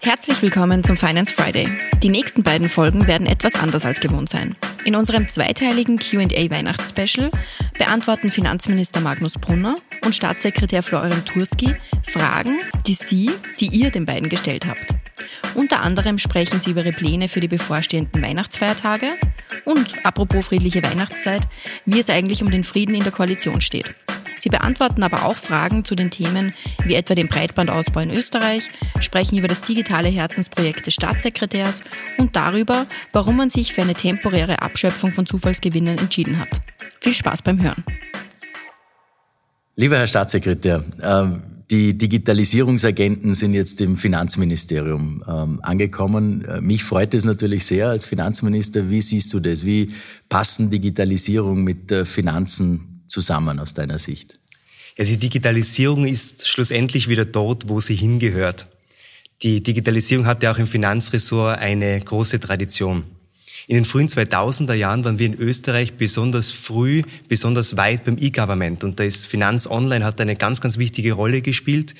Herzlich willkommen zum Finance Friday. Die nächsten beiden Folgen werden etwas anders als gewohnt sein. In unserem zweiteiligen QA Weihnachtsspecial beantworten Finanzminister Magnus Brunner und Staatssekretär Florian Turski Fragen, die Sie, die ihr den beiden gestellt habt. Unter anderem sprechen sie über ihre Pläne für die bevorstehenden Weihnachtsfeiertage und, apropos friedliche Weihnachtszeit, wie es eigentlich um den Frieden in der Koalition steht. Sie beantworten aber auch Fragen zu den Themen wie etwa dem Breitbandausbau in Österreich, sprechen über das digitale Herzensprojekt des Staatssekretärs und darüber, warum man sich für eine temporäre Abschöpfung von Zufallsgewinnen entschieden hat. Viel Spaß beim Hören. Lieber Herr Staatssekretär, ähm, die Digitalisierungsagenten sind jetzt im Finanzministerium ähm, angekommen. Äh, mich freut es natürlich sehr als Finanzminister. Wie siehst du das? Wie passen Digitalisierung mit Finanzen zusammen aus deiner Sicht? Ja, die Digitalisierung ist schlussendlich wieder dort, wo sie hingehört. Die Digitalisierung hatte auch im Finanzressort eine große Tradition. In den frühen 2000er Jahren waren wir in Österreich besonders früh, besonders weit beim E-Government. Und da ist Finanz Online hat eine ganz, ganz wichtige Rolle gespielt,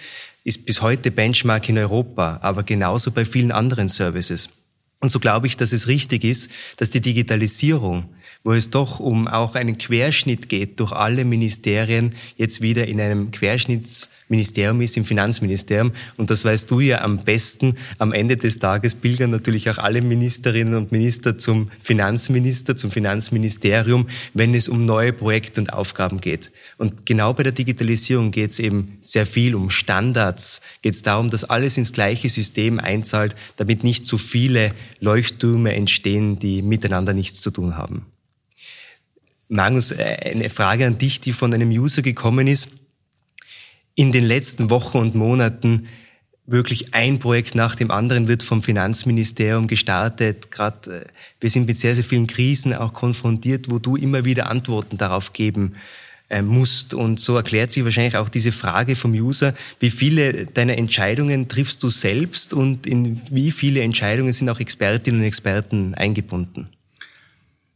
ist bis heute Benchmark in Europa, aber genauso bei vielen anderen Services. Und so glaube ich, dass es richtig ist, dass die Digitalisierung wo es doch um auch einen Querschnitt geht durch alle Ministerien, jetzt wieder in einem Querschnittsministerium ist, im Finanzministerium. Und das weißt du ja am besten. Am Ende des Tages pilgern natürlich auch alle Ministerinnen und Minister zum Finanzminister, zum Finanzministerium, wenn es um neue Projekte und Aufgaben geht. Und genau bei der Digitalisierung geht es eben sehr viel um Standards, geht es darum, dass alles ins gleiche System einzahlt, damit nicht zu viele Leuchttürme entstehen, die miteinander nichts zu tun haben. Magnus, äh, eine Frage an dich, die von einem User gekommen ist. In den letzten Wochen und Monaten wirklich ein Projekt nach dem anderen wird vom Finanzministerium gestartet. Gerade äh, wir sind mit sehr, sehr vielen Krisen auch konfrontiert, wo du immer wieder Antworten darauf geben äh, musst. Und so erklärt sich wahrscheinlich auch diese Frage vom User, wie viele deiner Entscheidungen triffst du selbst und in wie viele Entscheidungen sind auch Expertinnen und Experten eingebunden?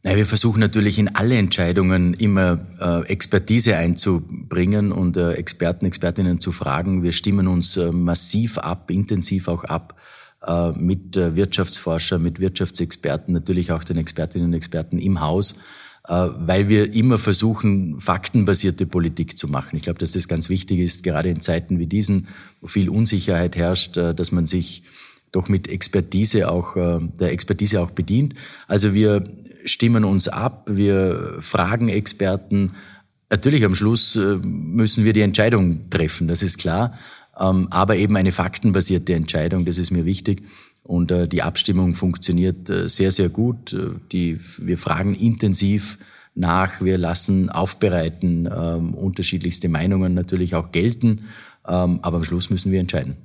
Ja, wir versuchen natürlich in alle Entscheidungen immer äh, Expertise einzubringen und äh, Experten, Expertinnen zu fragen. Wir stimmen uns äh, massiv ab, intensiv auch ab äh, mit äh, Wirtschaftsforscher, mit Wirtschaftsexperten, natürlich auch den Expertinnen und Experten im Haus, äh, weil wir immer versuchen, faktenbasierte Politik zu machen. Ich glaube, dass das ganz wichtig ist, gerade in Zeiten wie diesen, wo viel Unsicherheit herrscht, dass man sich doch mit Expertise auch, der Expertise auch bedient. Also wir stimmen uns ab, wir fragen Experten. Natürlich am Schluss äh, müssen wir die Entscheidung treffen, das ist klar. Ähm, aber eben eine faktenbasierte Entscheidung, das ist mir wichtig. Und äh, die Abstimmung funktioniert äh, sehr, sehr gut. Die, wir fragen intensiv nach, wir lassen aufbereiten, ähm, unterschiedlichste Meinungen natürlich auch gelten. Ähm, aber am Schluss müssen wir entscheiden.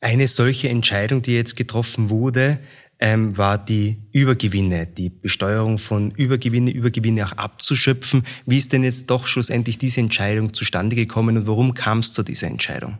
Eine solche Entscheidung, die jetzt getroffen wurde, ähm, war die Übergewinne, die Besteuerung von Übergewinne, Übergewinne auch abzuschöpfen. Wie ist denn jetzt doch schlussendlich diese Entscheidung zustande gekommen und warum kam es zu dieser Entscheidung?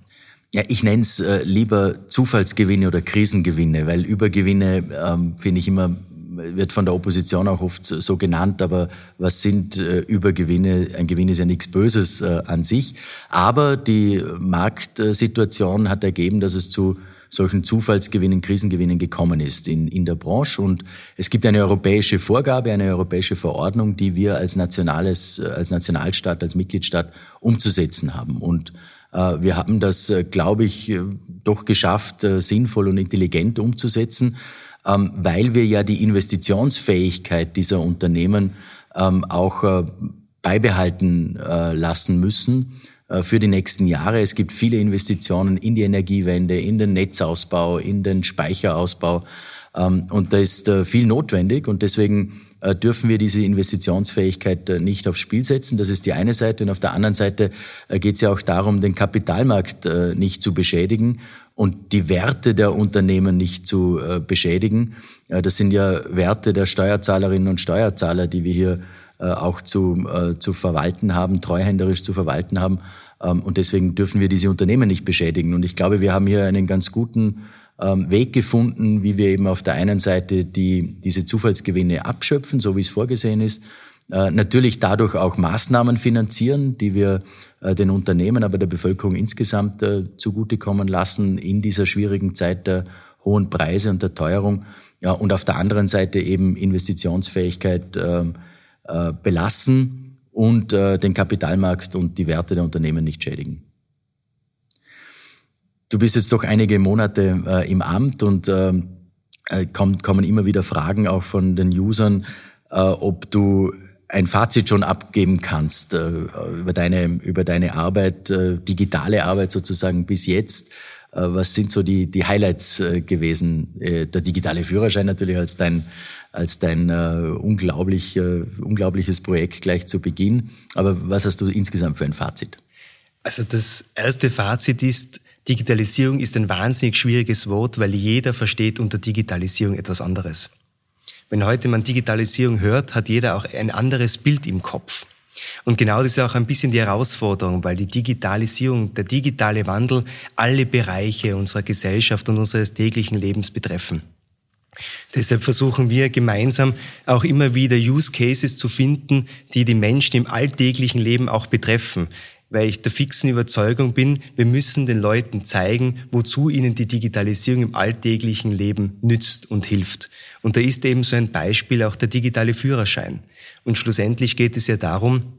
Ja, ich nenne es äh, lieber Zufallsgewinne oder Krisengewinne, weil Übergewinne ähm, finde ich immer wird von der Opposition auch oft so genannt, aber was sind äh, Übergewinne? Ein Gewinn ist ja nichts Böses äh, an sich. Aber die Marktsituation hat ergeben, dass es zu solchen Zufallsgewinnen, Krisengewinnen gekommen ist in, in der Branche. Und es gibt eine europäische Vorgabe, eine europäische Verordnung, die wir als nationales, als Nationalstaat, als Mitgliedstaat umzusetzen haben. Und äh, wir haben das, äh, glaube ich, äh, doch geschafft, sinnvoll und intelligent umzusetzen, ähm, weil wir ja die Investitionsfähigkeit dieser Unternehmen ähm, auch beibehalten lassen müssen für die nächsten Jahre. Es gibt viele Investitionen in die Energiewende, in den Netzausbau, in den Speicherausbau. Ähm, und da ist äh, viel notwendig und deswegen äh, dürfen wir diese Investitionsfähigkeit nicht aufs Spiel setzen. Das ist die eine Seite. Und auf der anderen Seite geht es ja auch darum, den Kapitalmarkt nicht zu beschädigen und die Werte der Unternehmen nicht zu beschädigen. Das sind ja Werte der Steuerzahlerinnen und Steuerzahler, die wir hier äh, auch zu, äh, zu verwalten haben, treuhänderisch zu verwalten haben. Ähm, und deswegen dürfen wir diese Unternehmen nicht beschädigen. Und ich glaube, wir haben hier einen ganz guten ähm, Weg gefunden, wie wir eben auf der einen Seite die, diese Zufallsgewinne abschöpfen, so wie es vorgesehen ist, äh, natürlich dadurch auch Maßnahmen finanzieren, die wir äh, den Unternehmen, aber der Bevölkerung insgesamt äh, zugutekommen lassen in dieser schwierigen Zeit der hohen Preise und der Teuerung. Ja, und auf der anderen Seite eben Investitionsfähigkeit ähm, äh, belassen und äh, den Kapitalmarkt und die Werte der Unternehmen nicht schädigen. Du bist jetzt doch einige Monate äh, im Amt und ähm, äh, kommt, kommen immer wieder Fragen auch von den Usern, ob du ein Fazit schon abgeben kannst über deine über deine Arbeit, digitale Arbeit sozusagen bis jetzt. Äh, was sind so die die Highlights äh, gewesen? Äh, der digitale Führerschein natürlich als dein als dein unglaublich unglaubliches Projekt gleich zu Beginn. Aber was hast du insgesamt für ein Fazit? Also das erste Fazit ist, Digitalisierung ist ein wahnsinnig schwieriges Wort, weil jeder versteht unter Digitalisierung etwas anderes. Wenn heute man Digitalisierung hört, hat jeder auch ein anderes Bild im Kopf. Und genau das ist auch ein bisschen die Herausforderung, weil die Digitalisierung, der digitale Wandel alle Bereiche unserer Gesellschaft und unseres täglichen Lebens betreffen. Deshalb versuchen wir gemeinsam auch immer wieder Use Cases zu finden, die die Menschen im alltäglichen Leben auch betreffen weil ich der fixen Überzeugung bin, wir müssen den Leuten zeigen, wozu ihnen die Digitalisierung im alltäglichen Leben nützt und hilft. Und da ist eben so ein Beispiel auch der digitale Führerschein. Und schlussendlich geht es ja darum,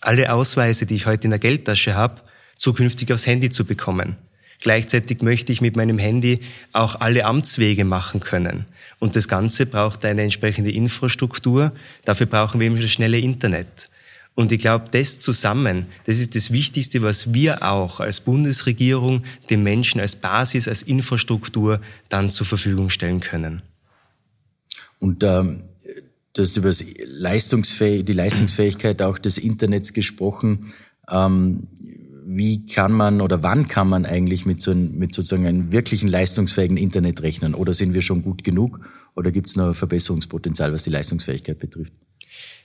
alle Ausweise, die ich heute in der Geldtasche habe, zukünftig aufs Handy zu bekommen. Gleichzeitig möchte ich mit meinem Handy auch alle Amtswege machen können. Und das Ganze braucht eine entsprechende Infrastruktur. Dafür brauchen wir eben das schnelle Internet. Und ich glaube, das zusammen, das ist das Wichtigste, was wir auch als Bundesregierung den Menschen als Basis, als Infrastruktur dann zur Verfügung stellen können. Und ähm, du hast über Leistungsfäh die Leistungsfähigkeit auch des Internets gesprochen. Ähm, wie kann man oder wann kann man eigentlich mit, so ein, mit sozusagen einem wirklichen leistungsfähigen Internet rechnen? Oder sind wir schon gut genug? Oder gibt es noch Verbesserungspotenzial, was die Leistungsfähigkeit betrifft?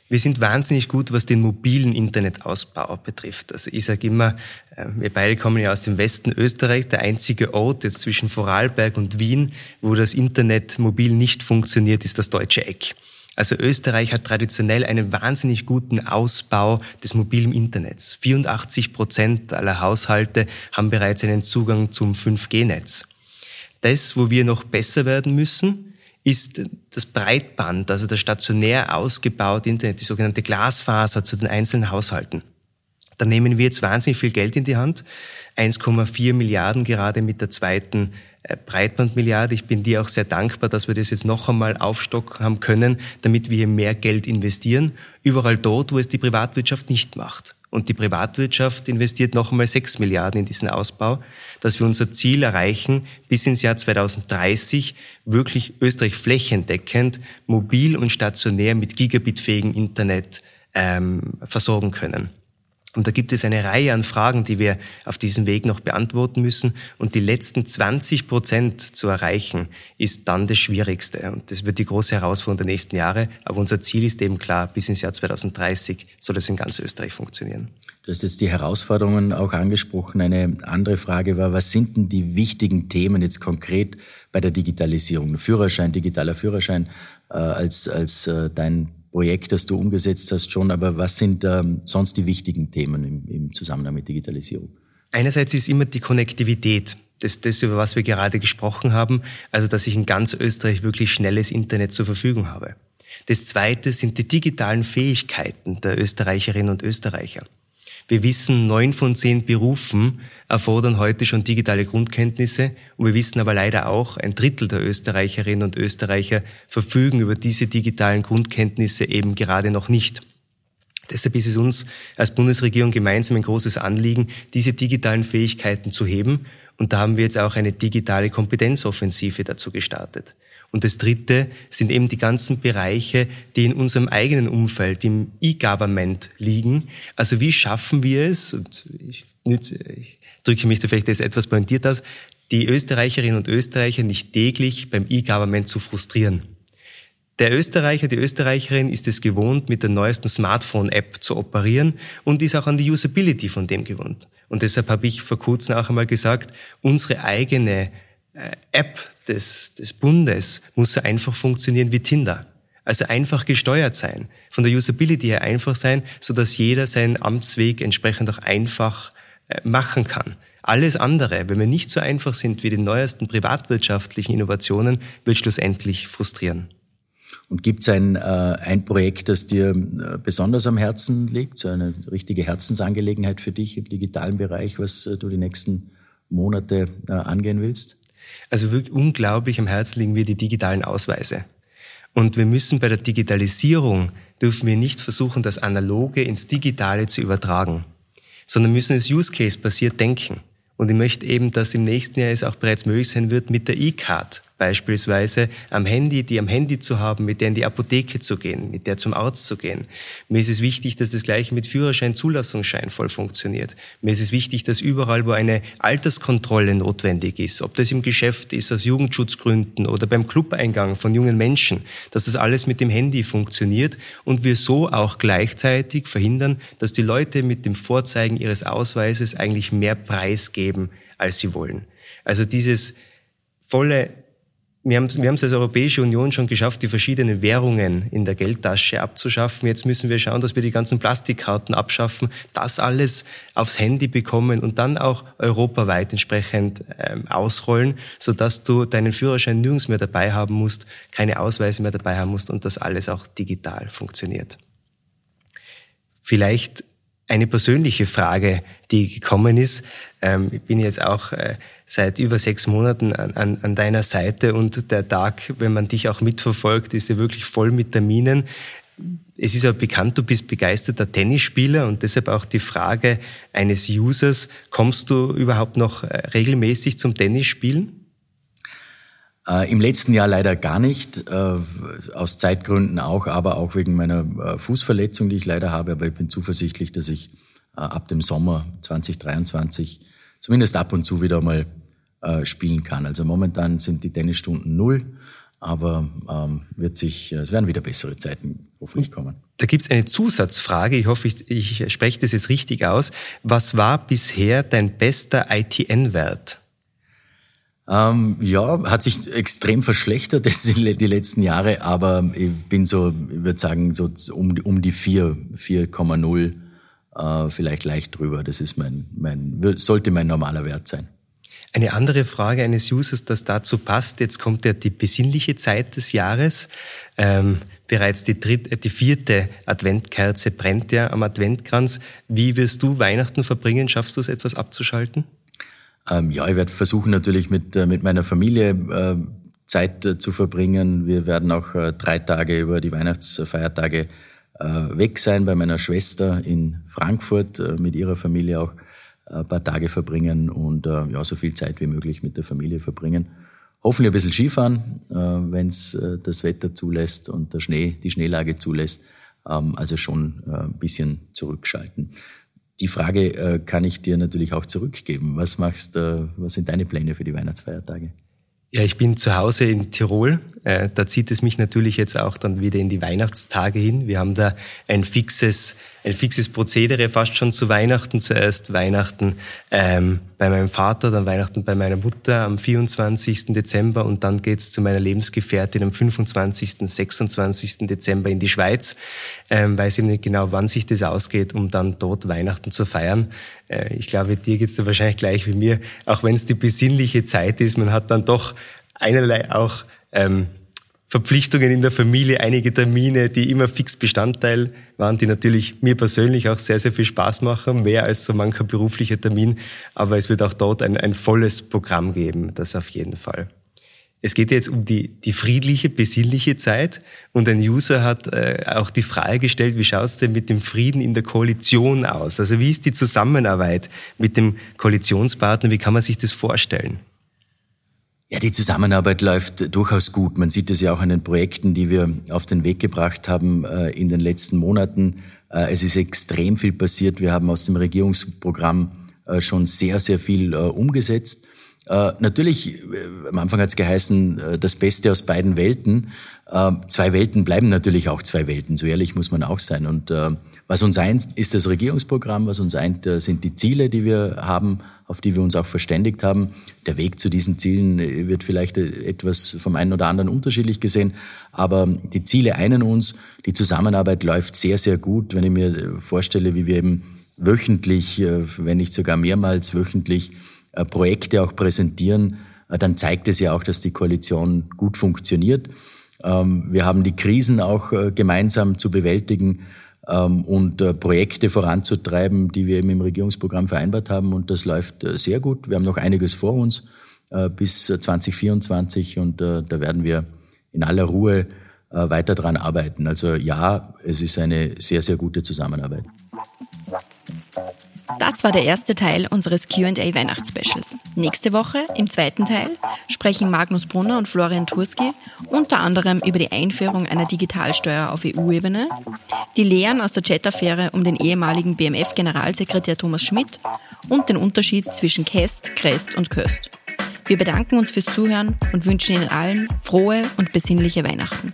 Wir sind wahnsinnig gut, was den mobilen Internetausbau betrifft. Also ich sage immer, äh, wir beide kommen ja aus dem Westen Österreichs, der einzige Ort jetzt zwischen Vorarlberg und Wien, wo das Internet mobil nicht funktioniert, ist das deutsche Eck. Also Österreich hat traditionell einen wahnsinnig guten Ausbau des mobilen Internets. 84 Prozent aller Haushalte haben bereits einen Zugang zum 5G-Netz. Das, wo wir noch besser werden müssen, ist das Breitband, also das stationär ausgebaute Internet, die sogenannte Glasfaser zu den einzelnen Haushalten. Da nehmen wir jetzt wahnsinnig viel Geld in die Hand. 1,4 Milliarden gerade mit der zweiten Breitbandmilliarde. Ich bin dir auch sehr dankbar, dass wir das jetzt noch einmal aufstocken haben können, damit wir hier mehr Geld investieren. Überall dort, wo es die Privatwirtschaft nicht macht. Und die Privatwirtschaft investiert noch einmal 6 Milliarden in diesen Ausbau, dass wir unser Ziel erreichen, bis ins Jahr 2030 wirklich Österreich flächendeckend, mobil und stationär mit gigabitfähigem Internet ähm, versorgen können. Und da gibt es eine Reihe an Fragen, die wir auf diesem Weg noch beantworten müssen. Und die letzten 20 Prozent zu erreichen, ist dann das Schwierigste. Und das wird die große Herausforderung der nächsten Jahre. Aber unser Ziel ist eben klar, bis ins Jahr 2030 soll es in ganz Österreich funktionieren. Du hast jetzt die Herausforderungen auch angesprochen. Eine andere Frage war, was sind denn die wichtigen Themen jetzt konkret bei der Digitalisierung? Führerschein, digitaler Führerschein äh, als, als äh, dein Projekt, das du umgesetzt hast, schon. Aber was sind ähm, sonst die wichtigen Themen im, im Zusammenhang mit Digitalisierung? Einerseits ist immer die Konnektivität. Das, das, über was wir gerade gesprochen haben, also dass ich in ganz Österreich wirklich schnelles Internet zur Verfügung habe. Das Zweite sind die digitalen Fähigkeiten der Österreicherinnen und Österreicher. Wir wissen, neun von zehn Berufen erfordern heute schon digitale Grundkenntnisse und wir wissen aber leider auch, ein Drittel der Österreicherinnen und Österreicher verfügen über diese digitalen Grundkenntnisse eben gerade noch nicht. Deshalb ist es uns als Bundesregierung gemeinsam ein großes Anliegen, diese digitalen Fähigkeiten zu heben. Und da haben wir jetzt auch eine digitale Kompetenzoffensive dazu gestartet. Und das Dritte sind eben die ganzen Bereiche, die in unserem eigenen Umfeld, im E-Government liegen. Also wie schaffen wir es, und ich, ich drücke mich da vielleicht jetzt etwas pointiert aus, die Österreicherinnen und Österreicher nicht täglich beim E-Government zu frustrieren. Der Österreicher, die Österreicherin ist es gewohnt, mit der neuesten Smartphone-App zu operieren und ist auch an die Usability von dem gewohnt. Und deshalb habe ich vor kurzem auch einmal gesagt, unsere eigene App des, des Bundes muss so einfach funktionieren wie Tinder. Also einfach gesteuert sein, von der Usability her einfach sein, so dass jeder seinen Amtsweg entsprechend auch einfach äh, machen kann. Alles andere, wenn wir nicht so einfach sind wie die neuesten privatwirtschaftlichen Innovationen, wird schlussendlich frustrieren. Und gibt es ein, äh, ein Projekt, das dir äh, besonders am Herzen liegt, so eine richtige Herzensangelegenheit für dich im digitalen Bereich, was äh, du die nächsten Monate äh, angehen willst? Also wirklich unglaublich am Herzen liegen mir die digitalen Ausweise. Und wir müssen bei der Digitalisierung, dürfen wir nicht versuchen, das Analoge ins Digitale zu übertragen, sondern müssen es Use Case basiert denken. Und ich möchte eben, dass im nächsten Jahr es auch bereits möglich sein wird, mit der E-Card beispielsweise am Handy, die am Handy zu haben, mit der in die Apotheke zu gehen, mit der zum Arzt zu gehen. Mir ist es wichtig, dass das gleiche mit Führerschein, Zulassungsschein voll funktioniert. Mir ist es wichtig, dass überall, wo eine Alterskontrolle notwendig ist, ob das im Geschäft ist, aus Jugendschutzgründen oder beim Clubeingang von jungen Menschen, dass das alles mit dem Handy funktioniert und wir so auch gleichzeitig verhindern, dass die Leute mit dem Vorzeigen ihres Ausweises eigentlich mehr Preis geben, als sie wollen. Also dieses volle wir haben, wir haben es als Europäische Union schon geschafft, die verschiedenen Währungen in der Geldtasche abzuschaffen. Jetzt müssen wir schauen, dass wir die ganzen Plastikkarten abschaffen, das alles aufs Handy bekommen und dann auch europaweit entsprechend ähm, ausrollen, sodass du deinen Führerschein nirgends mehr dabei haben musst, keine Ausweise mehr dabei haben musst und das alles auch digital funktioniert. Vielleicht eine persönliche Frage, die gekommen ist. Ähm, ich bin jetzt auch äh, seit über sechs Monaten an, an, an deiner Seite und der Tag, wenn man dich auch mitverfolgt, ist ja wirklich voll mit Terminen. Es ist ja bekannt, du bist begeisterter Tennisspieler und deshalb auch die Frage eines Users, kommst du überhaupt noch äh, regelmäßig zum Tennisspielen? Äh, Im letzten Jahr leider gar nicht, äh, aus Zeitgründen auch, aber auch wegen meiner äh, Fußverletzung, die ich leider habe. Aber ich bin zuversichtlich, dass ich ab dem Sommer 2023 zumindest ab und zu wieder mal äh, spielen kann. Also momentan sind die Tennisstunden null, aber ähm, wird sich, es werden wieder bessere Zeiten hoffentlich kommen. Da gibt es eine Zusatzfrage, ich hoffe, ich, ich spreche das jetzt richtig aus. Was war bisher dein bester ITN-Wert? Ähm, ja, hat sich extrem verschlechtert die letzten Jahre, aber ich bin so, ich würde sagen, so um, um die 4, 4,0, äh, vielleicht leicht drüber. Das ist mein, mein, sollte mein normaler Wert sein. Eine andere Frage eines Users, das dazu passt. Jetzt kommt ja die besinnliche Zeit des Jahres. Ähm, bereits die, dritte, die vierte Adventkerze brennt ja am Adventkranz. Wie wirst du Weihnachten verbringen? Schaffst du es, etwas abzuschalten? Ähm, ja, ich werde versuchen natürlich mit, äh, mit meiner Familie äh, Zeit äh, zu verbringen. Wir werden auch äh, drei Tage über die Weihnachtsfeiertage äh, weg sein bei meiner Schwester in Frankfurt, äh, mit ihrer Familie auch ein paar Tage verbringen und ja, so viel Zeit wie möglich mit der Familie verbringen. Hoffentlich ein bisschen Skifahren, wenn es das Wetter zulässt und der Schnee, die Schneelage zulässt. Ähm, also schon ein bisschen zurückschalten. Die Frage äh, kann ich dir natürlich auch zurückgeben. Was machst, äh, was sind deine Pläne für die Weihnachtsfeiertage? Ja, ich bin zu Hause in Tirol. Äh, da zieht es mich natürlich jetzt auch dann wieder in die Weihnachtstage hin. Wir haben da ein fixes, ein fixes Prozedere fast schon zu Weihnachten. Zuerst Weihnachten ähm, bei meinem Vater, dann Weihnachten bei meiner Mutter am 24. Dezember und dann geht's zu meiner Lebensgefährtin am 25., 26. Dezember in die Schweiz. Ähm, weiß eben nicht genau, wann sich das ausgeht, um dann dort Weihnachten zu feiern. Äh, ich glaube, dir geht's da wahrscheinlich gleich wie mir, auch wenn es die besinnliche Zeit ist, man hat dann doch einerlei auch ähm, Verpflichtungen in der Familie, einige Termine, die immer fix Bestandteil waren, die natürlich mir persönlich auch sehr, sehr viel Spaß machen, mehr als so mancher beruflicher Termin. Aber es wird auch dort ein, ein volles Programm geben, das auf jeden Fall. Es geht jetzt um die, die friedliche, besinnliche Zeit und ein User hat äh, auch die Frage gestellt, wie schaut es denn mit dem Frieden in der Koalition aus? Also wie ist die Zusammenarbeit mit dem Koalitionspartner? Wie kann man sich das vorstellen? Ja, die Zusammenarbeit läuft durchaus gut. Man sieht es ja auch an den Projekten, die wir auf den Weg gebracht haben äh, in den letzten Monaten. Äh, es ist extrem viel passiert. Wir haben aus dem Regierungsprogramm äh, schon sehr, sehr viel umgesetzt. Natürlich, am Anfang hat es geheißen, das Beste aus beiden Welten. Äh, zwei Welten bleiben natürlich auch zwei Welten, so ehrlich muss man auch sein. Und was uns eint, ist das Regierungsprogramm, was uns eint, sind die Ziele, die wir haben, auf die wir uns auch verständigt haben. Der Weg zu diesen Zielen wird vielleicht etwas vom einen oder anderen unterschiedlich gesehen, aber die Ziele einen uns. Die Zusammenarbeit läuft sehr, sehr gut. Wenn ich mir vorstelle, wie wir eben wöchentlich, äh, wenn nicht sogar mehrmals wöchentlich äh, Projekte auch präsentieren, äh, dann zeigt es ja auch, dass die Koalition gut funktioniert. Ähm, wir haben die Krisen auch gemeinsam zu bewältigen und Projekte voranzutreiben, die wir eben im Regierungsprogramm vereinbart haben. Und das läuft sehr gut. Wir haben noch einiges vor uns bis 2024 und da werden wir in aller Ruhe weiter dran arbeiten. Also ja, es ist eine sehr, sehr gute Zusammenarbeit. Das war der erste Teil unseres QA Weihnachtsspecials. Nächste Woche, im zweiten Teil, sprechen Magnus Brunner und Florian Turski unter anderem über die Einführung einer Digitalsteuer auf EU-Ebene, die Lehren aus der Chat-Affäre um den ehemaligen BMF-Generalsekretär Thomas Schmidt und den Unterschied zwischen Käst, Krest und Köst. Wir bedanken uns fürs Zuhören und wünschen Ihnen allen frohe und besinnliche Weihnachten.